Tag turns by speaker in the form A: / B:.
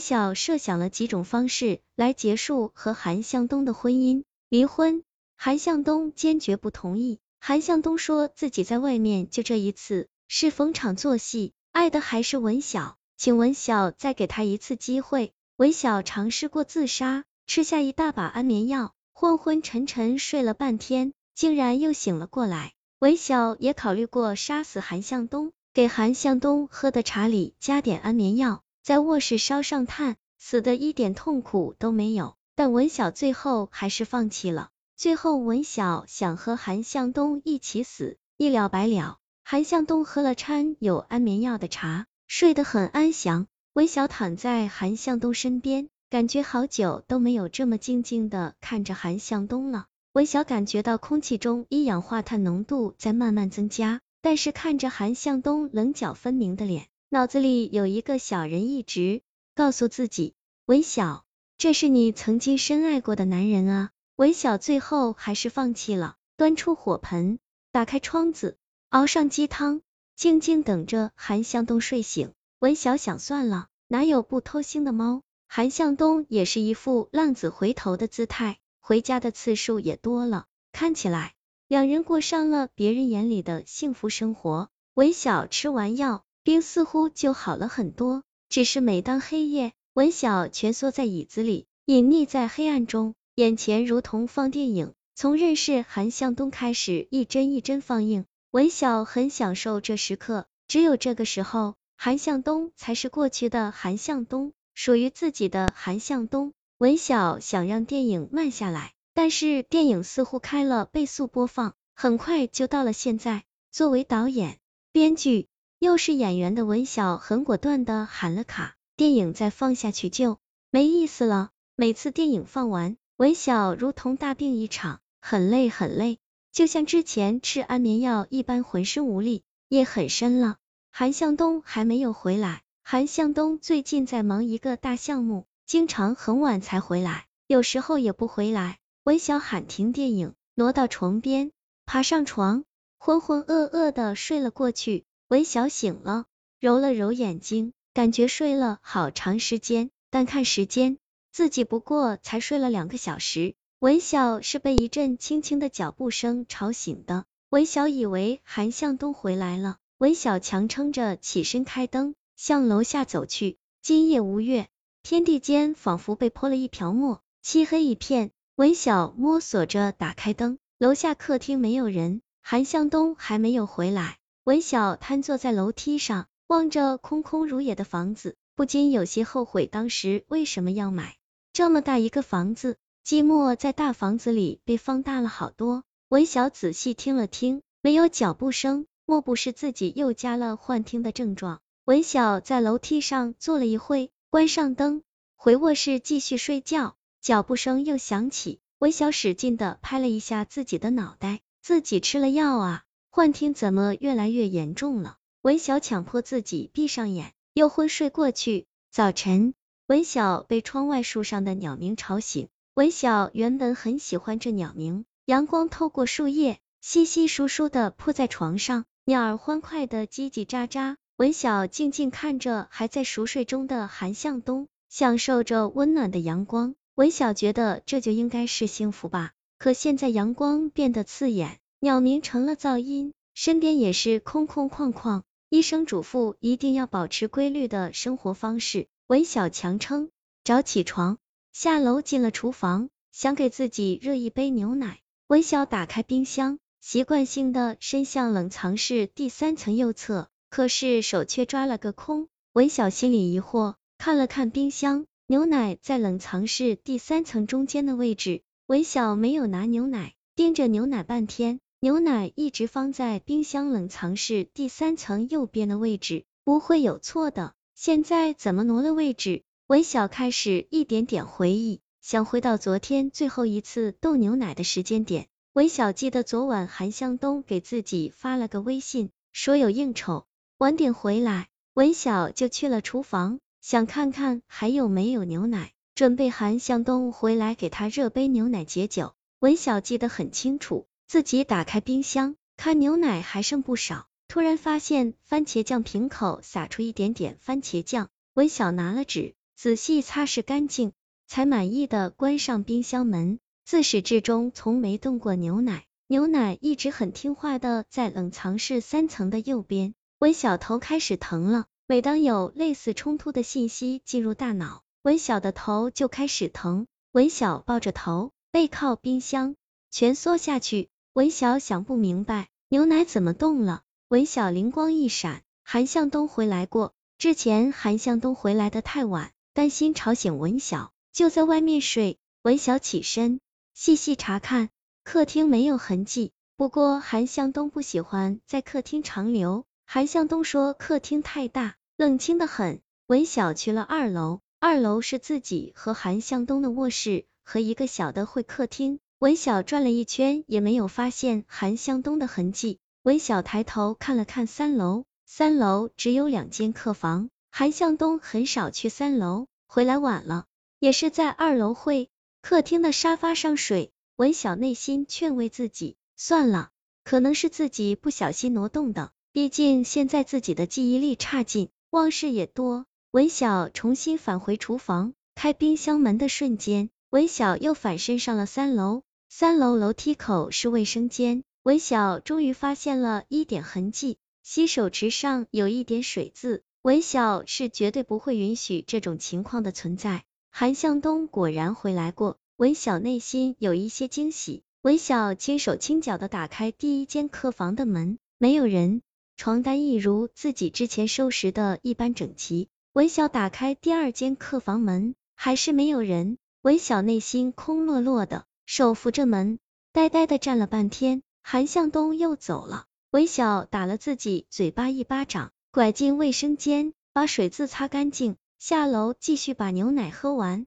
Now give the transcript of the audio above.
A: 晓设想了几种方式来结束和韩向东的婚姻，离婚。韩向东坚决不同意。韩向东说自己在外面就这一次，是逢场作戏，爱的还是文晓，请文晓再给他一次机会。文晓尝试过自杀，吃下一大把安眠药，昏昏沉沉睡了半天，竟然又醒了过来。文晓也考虑过杀死韩向东，给韩向东喝的茶里加点安眠药。在卧室烧上炭，死的一点痛苦都没有，但文晓最后还是放弃了。最后文晓想和韩向东一起死，一了百了。韩向东喝了掺有安眠药的茶，睡得很安详。文晓躺在韩向东身边，感觉好久都没有这么静静的看着韩向东了。文晓感觉到空气中一氧化碳浓度在慢慢增加，但是看着韩向东棱角分明的脸。脑子里有一个小人一直告诉自己，文晓，这是你曾经深爱过的男人啊。文晓最后还是放弃了，端出火盆，打开窗子，熬上鸡汤，静静等着韩向东睡醒。文晓想算了，哪有不偷腥的猫？韩向东也是一副浪子回头的姿态，回家的次数也多了，看起来两人过上了别人眼里的幸福生活。文晓吃完药。病似乎就好了很多，只是每当黑夜，文晓蜷缩在椅子里，隐匿在黑暗中，眼前如同放电影，从认识韩向东开始，一帧一帧放映。文晓很享受这时刻，只有这个时候，韩向东才是过去的韩向东，属于自己的韩向东。文晓想让电影慢下来，但是电影似乎开了倍速播放，很快就到了现在。作为导演、编剧。又是演员的文晓很果断的喊了卡，电影再放下去就没意思了。每次电影放完，文晓如同大病一场，很累很累，就像之前吃安眠药一般，浑身无力。夜很深了，韩向东还没有回来。韩向东最近在忙一个大项目，经常很晚才回来，有时候也不回来。文晓喊停电影，挪到床边，爬上床，浑浑噩噩的睡了过去。文晓醒了，揉了揉眼睛，感觉睡了好长时间，但看时间，自己不过才睡了两个小时。文晓是被一阵轻轻的脚步声吵醒的，文晓以为韩向东回来了，文晓强撑着起身开灯，向楼下走去。今夜无月，天地间仿佛被泼了一瓢墨，漆黑一片。文晓摸索着打开灯，楼下客厅没有人，韩向东还没有回来。文晓瘫坐在楼梯上，望着空空如也的房子，不禁有些后悔当时为什么要买这么大一个房子。寂寞在大房子里被放大了好多。文晓仔细听了听，没有脚步声，莫不是自己又加了幻听的症状？文晓在楼梯上坐了一会，关上灯，回卧室继续睡觉。脚步声又响起，文晓使劲的拍了一下自己的脑袋，自己吃了药啊？幻听怎么越来越严重了？文晓强迫自己闭上眼，又昏睡过去。早晨，文晓被窗外树上的鸟鸣吵醒。文晓原本很喜欢这鸟鸣，阳光透过树叶，稀稀疏疏的铺在床上，鸟儿欢快的叽叽喳喳。文晓静静看着还在熟睡中的韩向东，享受着温暖的阳光。文晓觉得这就应该是幸福吧。可现在阳光变得刺眼。鸟鸣成了噪音，身边也是空空旷旷。医生嘱咐一定要保持规律的生活方式。文小强撑，早起床，下楼进了厨房，想给自己热一杯牛奶。文小打开冰箱，习惯性的伸向冷藏室第三层右侧，可是手却抓了个空。文小心里疑惑，看了看冰箱，牛奶在冷藏室第三层中间的位置。文小没有拿牛奶，盯着牛奶半天。牛奶一直放在冰箱冷藏室第三层右边的位置，不会有错的。现在怎么挪了位置？文晓开始一点点回忆，想回到昨天最后一次倒牛奶的时间点。文晓记得昨晚韩向东给自己发了个微信，说有应酬，晚点回来。文晓就去了厨房，想看看还有没有牛奶，准备韩向东回来给他热杯牛奶解酒。文晓记得很清楚。自己打开冰箱，看牛奶还剩不少，突然发现番茄酱瓶口洒出一点点番茄酱。文晓拿了纸仔细擦拭干净，才满意的关上冰箱门。自始至终从没动过牛奶，牛奶一直很听话的在冷藏室三层的右边。文小头开始疼了，每当有类似冲突的信息进入大脑，文小的头就开始疼。文小抱着头，背靠冰箱，蜷缩下去。文小想不明白，牛奶怎么动了？文小灵光一闪，韩向东回来过。之前韩向东回来的太晚，担心吵醒文小，就在外面睡。文小起身，细细查看，客厅没有痕迹。不过韩向东不喜欢在客厅长留。韩向东说客厅太大，冷清的很。文晓去了二楼，二楼是自己和韩向东的卧室和一个小的会客厅。文晓转了一圈，也没有发现韩向东的痕迹。文晓抬头看了看三楼，三楼只有两间客房，韩向东很少去三楼，回来晚了，也是在二楼会客厅的沙发上睡。文晓内心劝慰自己，算了，可能是自己不小心挪动的。毕竟现在自己的记忆力差劲，忘事也多。文晓重新返回厨房，开冰箱门的瞬间，文晓又反身上了三楼。三楼楼梯口是卫生间，文晓终于发现了一点痕迹，洗手池上有一点水渍。文晓是绝对不会允许这种情况的存在。韩向东果然回来过，文晓内心有一些惊喜。文晓轻手轻脚的打开第一间客房的门，没有人。床单一如自己之前收拾的一般整齐。文晓打开第二间客房门，还是没有人。文晓内心空落落的，手扶着门，呆呆的站了半天。韩向东又走了，韦晓打了自己嘴巴一巴掌，拐进卫生间，把水渍擦干净，下楼继续把牛奶喝完。